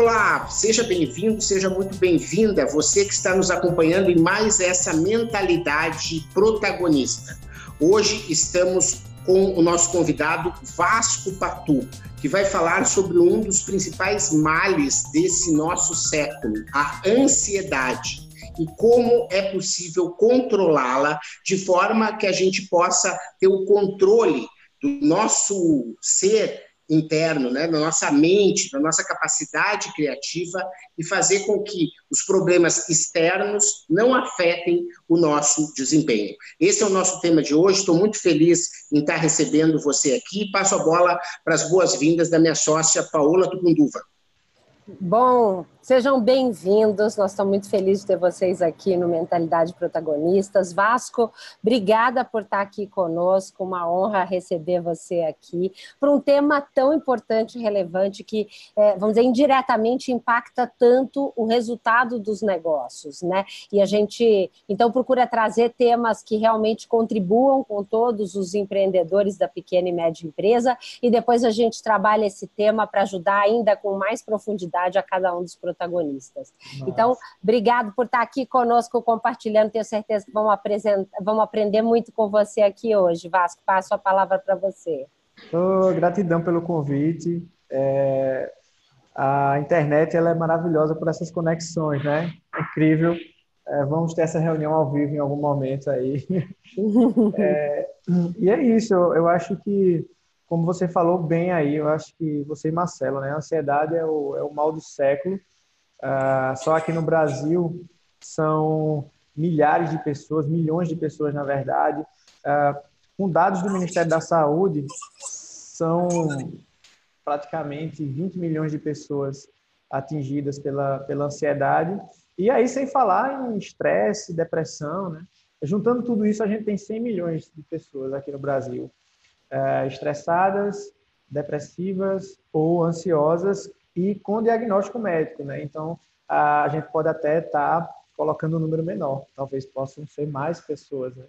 Olá, seja bem-vindo, seja muito bem-vinda, você que está nos acompanhando em mais essa mentalidade protagonista. Hoje estamos com o nosso convidado Vasco Patu, que vai falar sobre um dos principais males desse nosso século, a ansiedade e como é possível controlá-la de forma que a gente possa ter o controle do nosso ser interno, né, da nossa mente, da nossa capacidade criativa e fazer com que os problemas externos não afetem o nosso desempenho. Esse é o nosso tema de hoje. Estou muito feliz em estar recebendo você aqui. Passo a bola para as boas-vindas da minha sócia Paola Tucunduva. Bom, sejam bem-vindos. Nós estamos muito felizes de ter vocês aqui no Mentalidade Protagonistas. Vasco, obrigada por estar aqui conosco. Uma honra receber você aqui para um tema tão importante e relevante que, é, vamos dizer, indiretamente impacta tanto o resultado dos negócios, né? E a gente, então, procura trazer temas que realmente contribuam com todos os empreendedores da pequena e média empresa e depois a gente trabalha esse tema para ajudar ainda com mais profundidade a cada um dos protagonistas. Nossa. Então, obrigado por estar aqui conosco compartilhando. Tenho certeza que vamos, vamos aprender muito com você aqui hoje. Vasco, passo a palavra para você. Oh, gratidão pelo convite. É, a internet ela é maravilhosa por essas conexões, né? Incrível. É, vamos ter essa reunião ao vivo em algum momento aí. é, e é isso, eu, eu acho que como você falou bem aí, eu acho que você e Marcelo, né? A ansiedade é o, é o mal do século. Uh, só aqui no Brasil são milhares de pessoas, milhões de pessoas, na verdade. Uh, com dados do Ministério da Saúde, são praticamente 20 milhões de pessoas atingidas pela, pela ansiedade. E aí, sem falar em estresse, depressão, né? Juntando tudo isso, a gente tem 100 milhões de pessoas aqui no Brasil é, estressadas, depressivas ou ansiosas e com diagnóstico médico, né? Então, a gente pode até estar tá colocando um número menor, talvez possam ser mais pessoas. Né?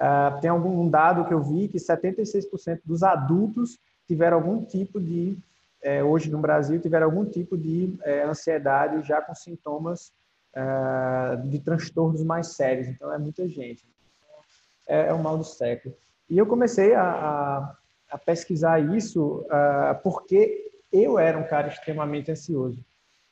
Uh, tem algum dado que eu vi que 76% dos adultos tiveram algum tipo de, é, hoje no Brasil, tiveram algum tipo de é, ansiedade já com sintomas uh, de transtornos mais sérios. Então, é muita gente. É, é o mal do século. E eu comecei a, a, a pesquisar isso uh, porque eu era um cara extremamente ansioso.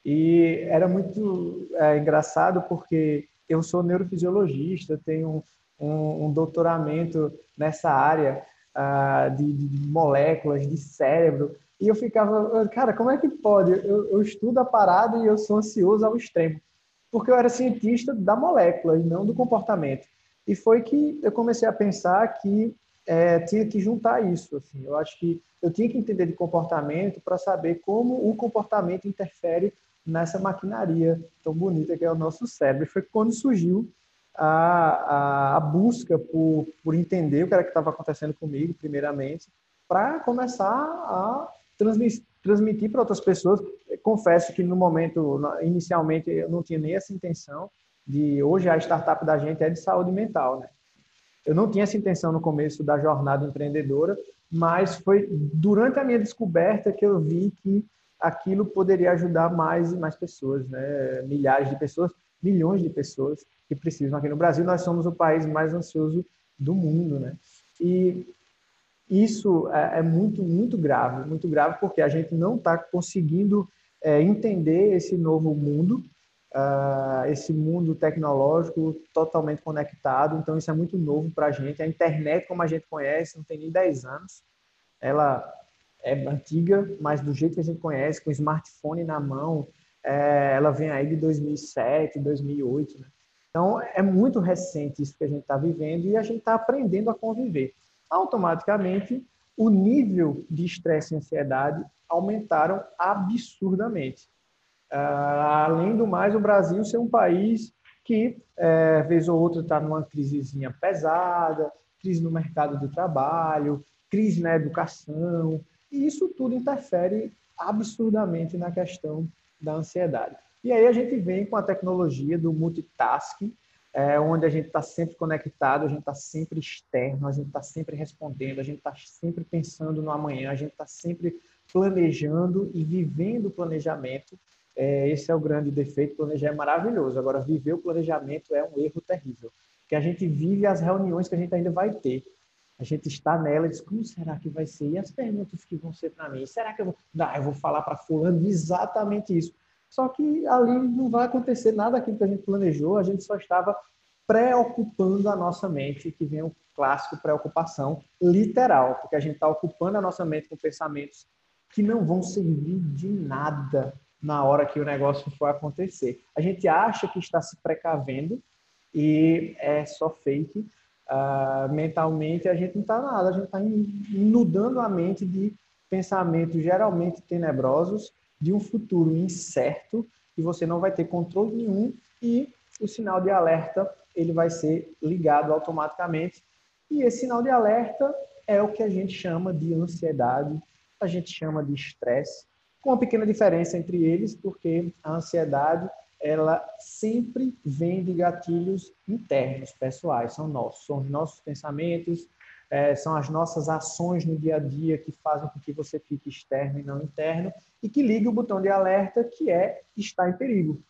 E era muito é, engraçado porque eu sou neurofisiologista, tenho um, um doutoramento nessa área uh, de, de, moléculas, de cérebro, e eu ficava, cara, como é que pode? Eu, eu, estudo a parada e eu sou ansioso ao extremo. Porque eu era cientista da molécula e não do comportamento. E foi que eu comecei a pensar que é, tinha que juntar isso. Assim. Eu acho que eu tinha que entender de comportamento para saber como o comportamento interfere nessa maquinaria tão bonita que é o nosso cérebro. Foi quando surgiu a, a, a busca por, por entender o que era que estava acontecendo comigo, primeiramente, para começar a transmitir, transmitir para outras pessoas. Confesso que no momento, inicialmente, eu não tinha nem essa intenção de hoje a startup da gente é de saúde mental, né? Eu não tinha essa intenção no começo da jornada empreendedora, mas foi durante a minha descoberta que eu vi que aquilo poderia ajudar mais e mais pessoas, né? milhares de pessoas, milhões de pessoas que precisam. Aqui no Brasil, nós somos o país mais ansioso do mundo. Né? E isso é, é muito, muito grave, muito grave, porque a gente não está conseguindo é, entender esse novo mundo uh, esse mundo tecnológico totalmente conectado. Então, isso é muito novo para a gente. A internet, como a gente conhece, não tem nem 10 anos. Ela é antiga, mas do jeito que a gente conhece, com smartphone na mão, é, ela vem aí de 2007, 2008. Né? Então, é muito recente isso que a gente está vivendo e a gente está aprendendo a conviver. Automaticamente, o nível de estresse e ansiedade aumentaram absurdamente. Ah, além do mais, o Brasil ser um país que, é, vez ou outra, está numa crisezinha pesada, crise no mercado de trabalho, crise na educação, e isso tudo interfere absurdamente na questão da ansiedade. E aí a gente vem com a tecnologia do multitasking, é, onde a gente está sempre conectado, a gente está sempre externo, a gente está sempre respondendo, a gente está sempre pensando no amanhã, a gente está sempre planejando e vivendo o planejamento é, esse é o grande defeito. Planejar é maravilhoso. Agora, viver o planejamento é um erro terrível. Que a gente vive as reuniões que a gente ainda vai ter. A gente está nela e diz, como será que vai ser? E as perguntas que vão ser para mim? Será que eu vou... Não, eu vou falar para fulano exatamente isso. Só que ali não vai acontecer nada aquilo que a gente planejou, a gente só estava preocupando a nossa mente, que vem o clássico preocupação literal, porque a gente está ocupando a nossa mente com pensamentos que não vão servir de nada na hora que o negócio for acontecer. A gente acha que está se precavendo e é só fake. Uh, mentalmente a gente não está nada, a gente está inundando a mente de pensamentos geralmente tenebrosos de um futuro incerto que você não vai ter controle nenhum e o sinal de alerta ele vai ser ligado automaticamente e esse sinal de alerta é o que a gente chama de ansiedade, a gente chama de estresse com uma pequena diferença entre eles, porque a ansiedade ela sempre vem de gatilhos internos, pessoais, são nossos, são os nossos pensamentos, é, são as nossas ações no dia a dia que fazem com que você fique externo e não interno, e que liga o botão de alerta que é estar em perigo.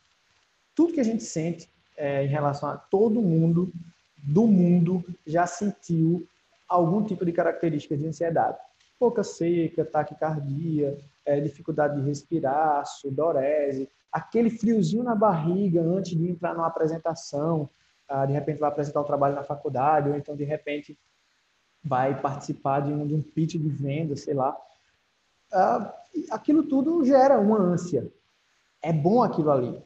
Tudo que a gente sente é, em relação a todo mundo do mundo já sentiu algum tipo de característica de ansiedade. Boca seca, taquicardia, é, dificuldade de respirar, sudorese, aquele friozinho na barriga antes de entrar numa apresentação, ah, de repente vai apresentar um trabalho na faculdade, ou então de repente vai participar de um, de um pitch de venda, sei lá. Ah, aquilo tudo gera uma ânsia. É bom aquilo ali.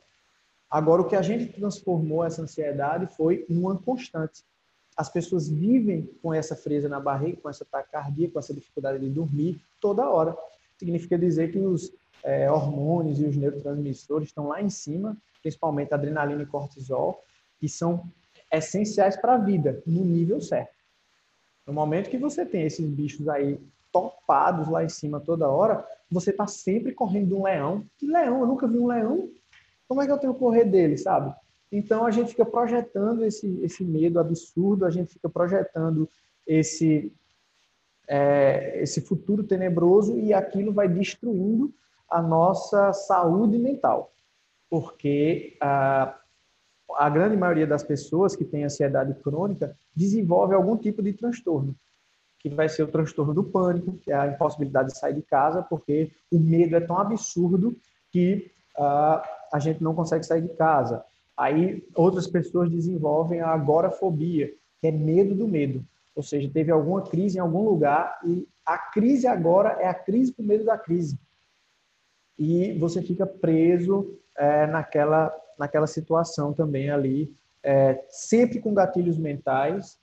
Agora, o que a gente transformou essa ansiedade foi uma constante. As pessoas vivem com essa fresa na barriga, com essa taquicardia, com essa dificuldade de dormir toda hora significa dizer que os é, hormônios e os neurotransmissores estão lá em cima, principalmente adrenalina e cortisol, que são essenciais para a vida, no nível certo. No momento que você tem esses bichos aí topados lá em cima toda hora, você está sempre correndo de um leão. Que leão? Eu nunca vi um leão. Como é que eu tenho que correr dele, sabe? Então a gente fica projetando esse, esse medo absurdo, a gente fica projetando esse é, esse futuro tenebroso e aquilo vai destruindo a nossa saúde mental, porque a, a grande maioria das pessoas que tem ansiedade crônica desenvolve algum tipo de transtorno, que vai ser o transtorno do pânico, que é a impossibilidade de sair de casa, porque o medo é tão absurdo que uh, a gente não consegue sair de casa. Aí outras pessoas desenvolvem a agorafobia, que é medo do medo. Ou seja, teve alguma crise em algum lugar e a crise agora é a crise por medo da crise. E você fica preso é, naquela, naquela situação também ali, é, sempre com gatilhos mentais,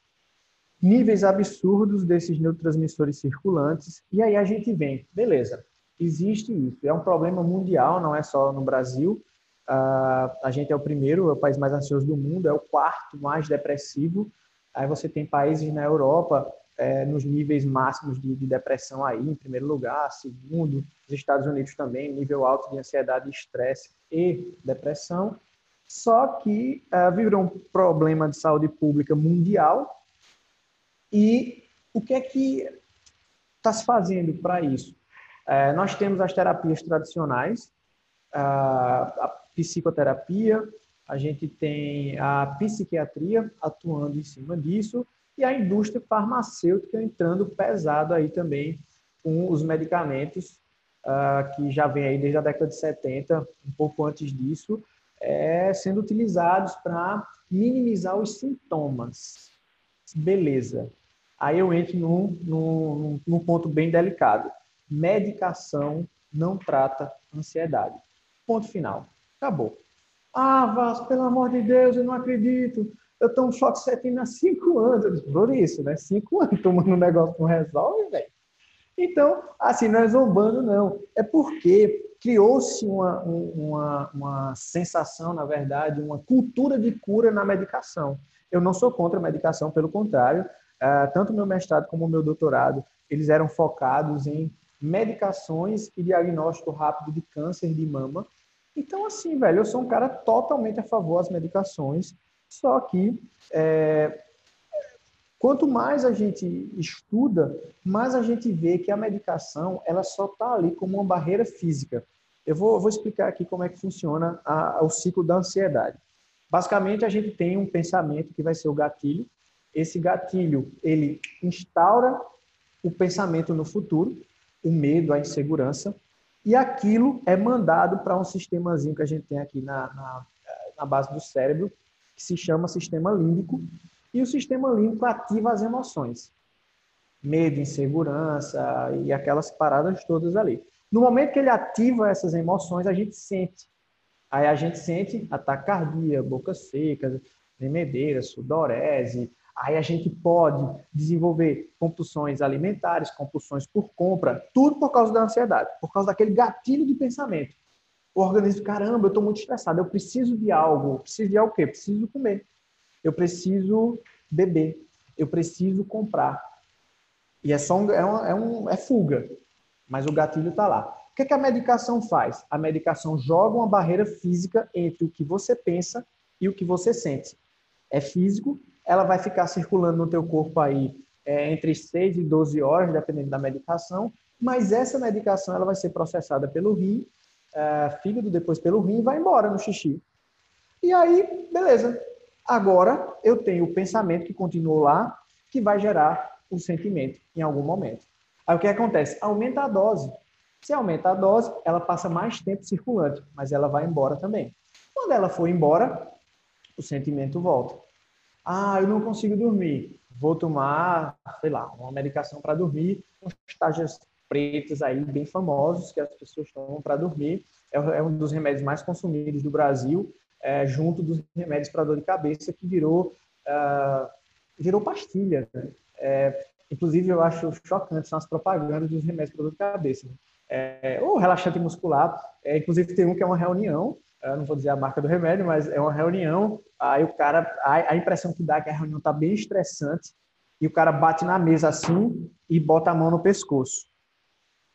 níveis absurdos desses neurotransmissores circulantes. E aí a gente vem, beleza, existe isso. É um problema mundial, não é só no Brasil. Uh, a gente é o primeiro, é o país mais ansioso do mundo, é o quarto mais depressivo. Aí você tem países na Europa é, nos níveis máximos de, de, depressão aí, em primeiro lugar, segundo, os Estados Unidos também, nível alto de ansiedade, estresse e depressão. Só que uh, virou um problema de saúde pública mundial. E o que é que está se fazendo para isso? Uh, nós temos as terapias tradicionais, uh, a psicoterapia, a gente tem a psiquiatria atuando em cima disso e a indústria farmacêutica entrando pesado aí também com os medicamentos uh, que já vem aí desde a década de 70, um pouco antes disso, é, sendo utilizados para minimizar os sintomas. Beleza. Aí eu entro num, num, num ponto bem delicado. Medicação não trata ansiedade. Ponto final. Acabou. Ah, Vasco, pelo amor de Deus, eu não acredito. Eu tomo fluoxetina há cinco anos. Por isso, né? Cinco anos tomando um negócio que não resolve, velho. Então, assim, não é zombando, não. É porque criou-se uma, uma, uma sensação, na verdade, uma cultura de cura na medicação. Eu não sou contra a medicação, pelo contrário. Uh, tanto meu mestrado como meu doutorado, eles eram focados em medicações e diagnóstico rápido de câncer de mama então, assim, velho, eu sou um cara totalmente a favor das medicações, só que é, quanto mais a gente estuda, mais a gente vê que a medicação ela só está ali como uma barreira física. Eu vou, vou explicar aqui como é que funciona a, o ciclo da ansiedade. Basicamente, a gente tem um pensamento que vai ser o gatilho. Esse gatilho, ele instaura o pensamento no futuro, o medo, a insegurança, e aquilo é mandado para um sistemazinho que a gente tem aqui na, na, na base do cérebro, que se chama sistema límbico, e o sistema límbico ativa as emoções. Medo, insegurança e aquelas paradas todas ali. No momento que ele ativa essas emoções, a gente sente. Aí a gente sente ataque cardíaco, boca seca, tremedeira, sudorese. Aí a gente pode desenvolver compulsões alimentares, compulsões por compra, tudo por causa da ansiedade, por causa daquele gatilho de pensamento. O organismo, caramba, eu estou muito estressado, eu preciso de algo. Eu preciso de algo o quê? Preciso comer. Eu preciso beber. Eu preciso comprar. E é só um, é, um, é, um, é fuga mas o gatilho está lá. O que, é que a medicação faz? A medicação joga uma barreira física entre o que você pensa e o que você sente. É físico, ela vai ficar circulando no teu corpo aí é, entre 6 e 12 horas, dependendo da medicação, mas essa medicação ela vai ser processada pelo rim, é, fígado, depois pelo rim e vai embora no xixi. E aí, beleza. Agora eu tenho o pensamento que continua lá, que vai gerar o sentimento em algum momento. Aí o que acontece? Aumenta a dose. Se aumenta a dose, ela passa mais tempo circulante, mas ela vai embora também. Quando ela for embora, o sentimento volta. Ah, eu não consigo dormir. Vou tomar, sei lá, uma medicação para dormir, uns tajas pretas aí bem famosos que as pessoas tomam para dormir. É, é um dos remédios mais consumidos do Brasil, é, junto dos remédios para dor de cabeça que virou uh, virou pastilha. Né? É, Inclusive, eu acho chocante são as propagandas dos remédios para dor de cabeça. Né? É, ou relaxante muscular. É, inclusive, tem um que é uma reunião, eu não vou dizer a marca do remédio, mas é uma reunião. Aí o cara, a, impressão que dá é que a reunião está bem estressante e o cara bate na mesa assim e bota a mão no pescoço.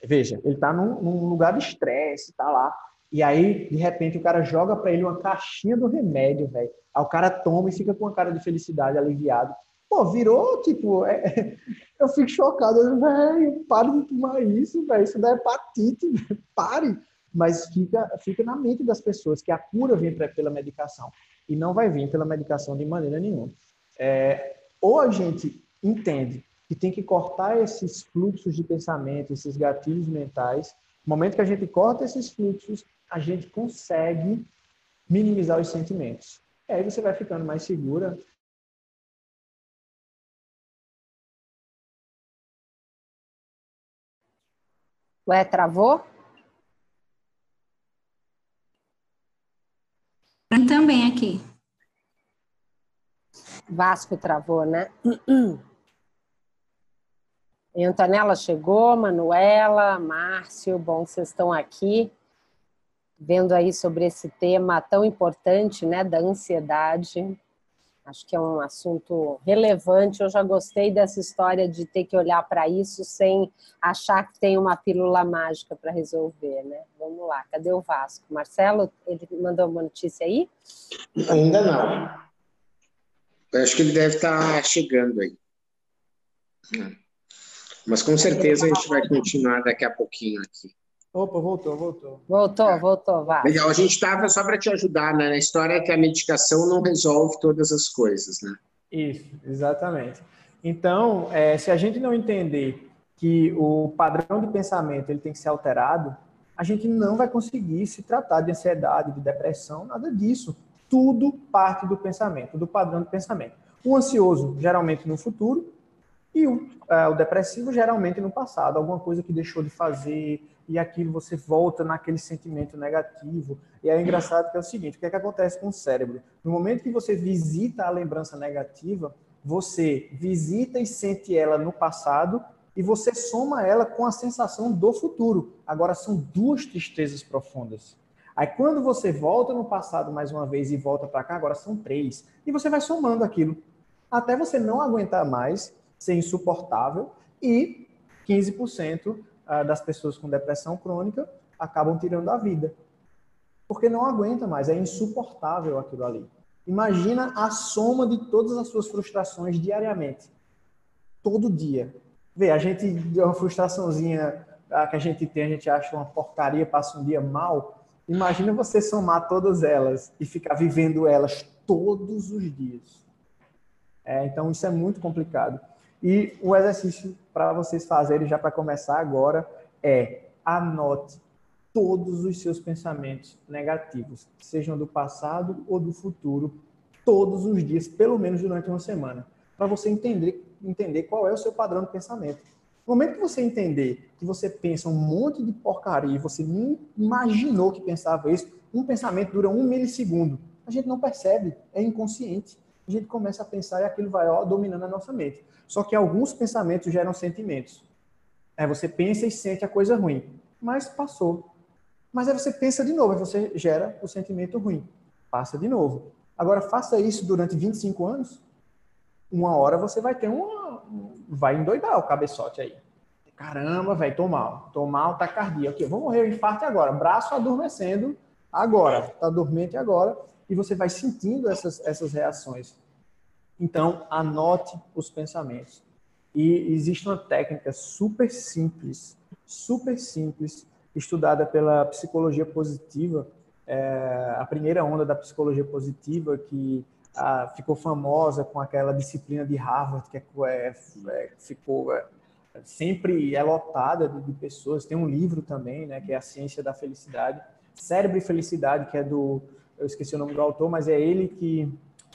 Veja, ele está num, num, lugar de estresse, está lá. E aí, de repente, o cara joga para ele uma caixinha do remédio, velho. Aí o cara toma e fica com uma cara de felicidade, aliviado. Pô, virou, tipo, é, eu fico chocado, velho, pare de tomar isso, velho, isso dá hepatite, pare. Mas fica, fica na mente das pessoas que a cura vem pra, pela medicação e não vai vir pela medicação de maneira nenhuma. É, ou a gente entende que tem que cortar esses fluxos de pensamento, esses gatilhos mentais. No momento que a gente corta esses fluxos, a gente consegue minimizar os sentimentos. E aí você vai ficando mais segura, Ué, travou? Também aqui. Vasco travou, né? E Antonella chegou, Manuela, Márcio, bom que vocês estão aqui, vendo aí sobre esse tema tão importante, né, da ansiedade. Acho que é um assunto relevante. Eu já gostei dessa história de ter que olhar para isso sem achar que tem uma pílula mágica para resolver, né? Vamos lá, cadê o Vasco? Marcelo, ele mandou uma notícia aí? Ainda não. Eu acho que ele deve estar tá chegando aí. Mas com certeza a gente vai continuar daqui a pouquinho aqui. Opa, voltou, voltou. Voltou, voltou, vai. Legal, a gente estava só para te ajudar, né? A história é que a medicação não resolve todas as coisas, né? Isso, exatamente. Então, é, se a gente não entender que o padrão de pensamento ele tem que ser alterado, a gente não vai conseguir se tratar de ansiedade, de depressão, nada disso. Tudo parte do pensamento, do padrão de pensamento. O ansioso, geralmente no futuro, e o, é, o depressivo, geralmente no passado. Alguma coisa que deixou de fazer, e aquilo você volta naquele sentimento negativo. E é engraçado que é o seguinte, o que é que acontece com o cérebro? No momento que você visita a lembrança negativa, você visita e sente ela no passado e você soma ela com a sensação do futuro. Agora são duas tristezas profundas. Aí quando você volta no passado mais uma vez e volta para cá, agora são três. E você vai somando aquilo até você não aguentar mais, ser insuportável e 15% das pessoas com depressão crônica acabam tirando a vida. Porque não aguenta mais, é insuportável aquilo ali. Imagina a soma de todas as suas frustrações diariamente. Todo dia. Vê, a gente deu uma frustraçãozinha que a gente tem, a gente acha uma porcaria, passa um dia mal. Imagina você somar todas elas e ficar vivendo elas todos os dias. É, então, isso é muito complicado. E o exercício para vocês fazerem, já para começar agora, é anote todos os seus pensamentos negativos, sejam do passado ou do futuro, todos os dias, pelo menos durante uma semana, para você entender, entender qual é o seu padrão de pensamento. No momento que você entender que você pensa um monte de porcaria e você nem imaginou que pensava isso, um pensamento dura um milissegundo. A gente não percebe, é inconsciente. A gente começa a pensar e aquilo vai ó, dominando a nossa mente. Só que alguns pensamentos geram sentimentos. Aí você pensa e sente a coisa ruim, mas passou. Mas aí você pensa de novo, aí você gera o sentimento ruim. Passa de novo. Agora faça isso durante 25 anos, uma hora você vai ter uma. Vai endoidar o cabeçote aí. Caramba, velho, tô mal. Tô mal, tá cardíaco. Aqui, vou morrer, o infarto agora. Braço adormecendo agora. Tá dormente agora. E você vai sentindo essas, essas reações. Então, anote os pensamentos. E existe uma técnica super simples, super simples, estudada pela psicologia positiva, é, a primeira onda da psicologia positiva, que ah, ficou famosa com aquela disciplina de Harvard, que é, é, é ficou é, sempre é lotada de, de, pessoas. Tem um livro também, né, que é A Ciência da Felicidade. Cérebro e Felicidade, que é do. Eu esqueci o nome do autor, mas é ele que,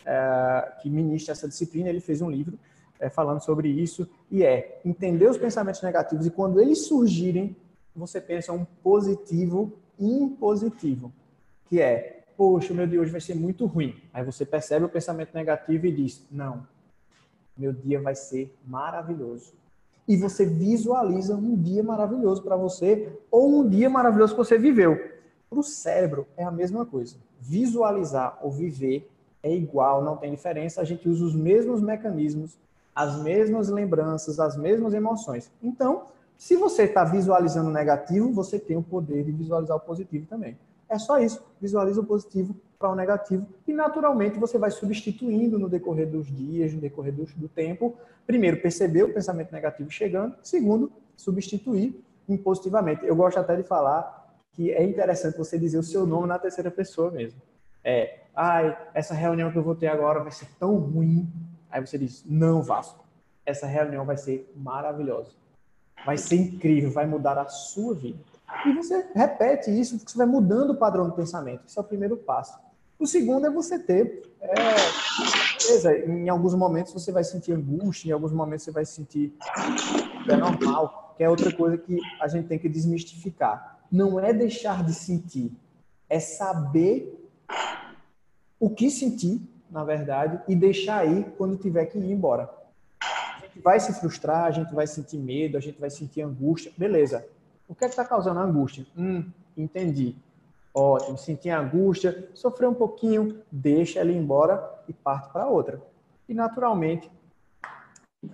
é, que ministra essa disciplina. Ele fez um livro é, falando sobre isso. E é entender os pensamentos negativos e quando eles surgirem, você pensa um positivo impositivo, que é poxa, o meu dia hoje vai ser muito ruim. Aí você percebe o pensamento negativo e diz: não, meu dia vai ser maravilhoso. E você visualiza um dia maravilhoso para você ou um dia maravilhoso que você viveu. Para o cérebro é a mesma coisa. Visualizar ou viver é igual, não tem diferença. A gente usa os mesmos mecanismos, as mesmas lembranças, as mesmas emoções. Então, se você está visualizando negativo, você tem o poder de visualizar o positivo também. É só isso. Visualiza o positivo para o negativo e naturalmente você vai substituindo no decorrer dos dias, no decorrer do, do tempo. Primeiro, perceber o pensamento negativo chegando. Segundo, substituir positivamente. Eu gosto até de falar que é interessante você dizer o seu nome na terceira pessoa mesmo. É, ai, essa reunião que eu vou ter agora vai ser tão ruim. Aí você diz, não, Vasco, essa reunião vai ser maravilhosa. Vai ser incrível, vai mudar a sua vida. E você repete isso, porque você vai mudando o padrão de pensamento. Esse é o primeiro passo. O segundo é você ter. É, beleza, em alguns momentos você vai sentir angústia, em alguns momentos você vai sentir. É normal, que é outra coisa que a gente tem que desmistificar. Não é deixar de sentir, é saber o que sentir, na verdade, e deixar aí quando tiver que ir embora. A gente vai se frustrar, a gente vai sentir medo, a gente vai sentir angústia, beleza. O que é está causando angústia? Hum, entendi. Ótimo, senti angústia, sofreu um pouquinho, deixa ir embora e parte para outra. E naturalmente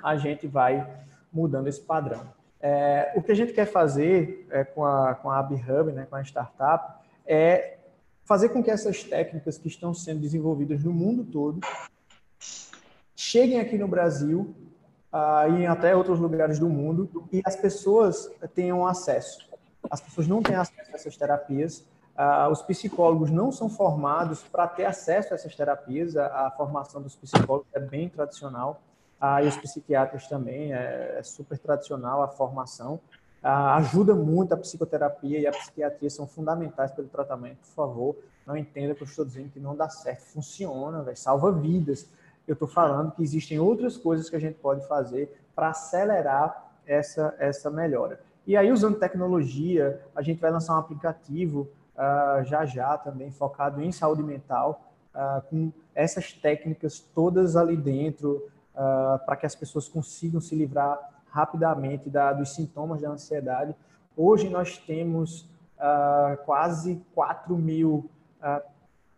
a gente vai mudando esse padrão. É, o que a gente quer fazer é, com a, com a AbHub, né, com a startup, é fazer com que essas técnicas que estão sendo desenvolvidas no mundo todo cheguem aqui no Brasil uh, e até outros lugares do mundo e as pessoas tenham acesso. As pessoas não têm acesso a essas terapias. Uh, os psicólogos não são formados para ter acesso a essas terapias. A, a, formação dos psicólogos é bem tradicional. Uh, e os psiquiatras também, é, é super tradicional a formação. Uh, ajuda muito a psicoterapia e a psiquiatria são fundamentais para o tratamento. Por favor, não entenda que eu estou dizendo que não dá certo. Funciona, véio, salva vidas eu estou falando que existem outras coisas que a gente pode fazer para acelerar essa, essa melhora. E aí, usando tecnologia, a gente vai lançar um aplicativo uh, já já também focado em saúde mental, uh, com essas técnicas todas ali dentro, uh, para que as pessoas consigam se livrar rapidamente da, dos sintomas da ansiedade. Hoje nós temos quase 4 mil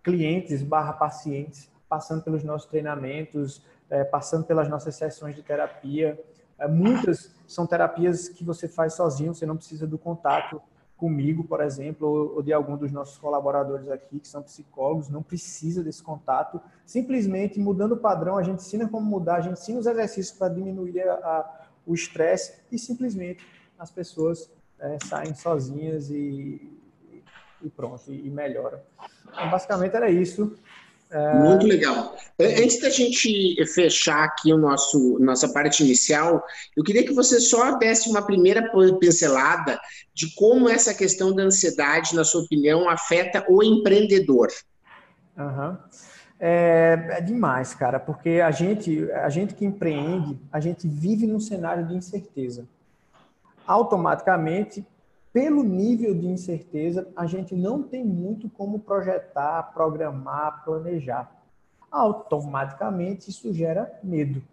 clientes barra pacientes passando pelos nossos treinamentos, é, passando pelas nossas sessões de terapia. É, muitas são terapias que você faz sozinho, você não precisa do contato comigo, por exemplo, ou, de algum dos nossos colaboradores aqui, que são psicólogos, não precisa desse contato. Simplesmente mudando o padrão, a gente ensina como mudar, a gente ensina os exercícios para diminuir a, a, o estresse e simplesmente as pessoas é, saem sozinhas e, e pronto, e, e melhoram. Então, basicamente era isso. É... Muito legal. Antes da gente fechar aqui o nosso nossa parte inicial, eu queria que você só desse uma primeira pincelada de como essa questão da ansiedade, na sua opinião, afeta o empreendedor. Uhum. É, é, demais, cara, porque a gente, a gente que empreende, a gente vive num cenário de incerteza. Automaticamente, pelo nível de incerteza, a gente não tem muito como projetar, programar, planejar. Automaticamente, isso gera medo.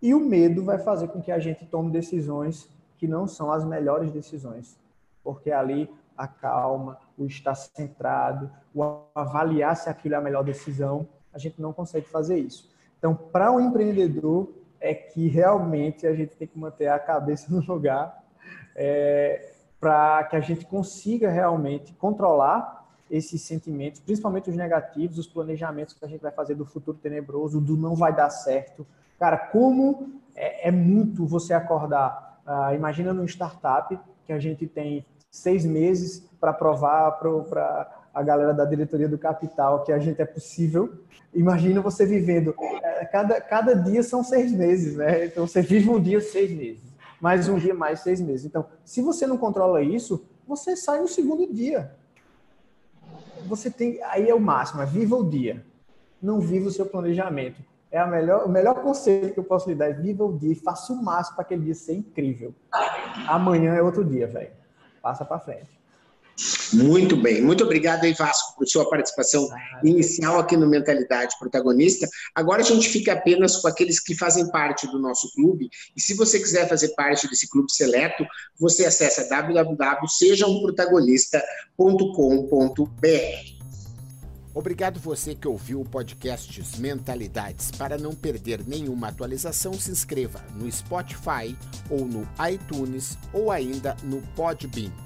E o medo vai fazer com que a gente tome decisões que não são as melhores decisões. Porque ali a calma, o estar centrado, o avaliar se aquilo é a melhor decisão, a gente não consegue fazer isso. Então, para o um empreendedor, é que realmente a gente tem que manter a cabeça no lugar, é, para que a gente consiga realmente controlar esses sentimentos, principalmente os negativos, os planejamentos que a gente vai fazer do futuro tenebroso, do não vai dar certo. Cara, como é, é muito você acordar. Uh, imagina num startup que a gente tem seis meses para provar para a galera da diretoria do capital que a gente é possível. Imagina você vivendo. É, cada, cada dia são seis meses, né? Então você vive um dia seis meses mais um dia, mais seis meses. Então, se você não controla isso, você sai no segundo dia. Você tem, aí é o máximo, é viva o dia. Não viva o seu planejamento. É a melhor, o melhor conselho que eu posso lhe dar é viva o dia e faça o máximo para aquele dia ser incrível. Amanhã é outro dia, velho. Passa para frente. Muito bem, muito obrigado aí, Vasco, por sua participação inicial aqui no Mentalidade Protagonista. Agora a gente fica apenas com aqueles que fazem parte do nosso clube, e se você quiser fazer parte desse clube seleto, você acessa www.sejaumprotagonista.com.br. Obrigado você que ouviu o podcast Mentalidades. Para não perder nenhuma atualização, se inscreva no Spotify ou no iTunes ou ainda no Podbean.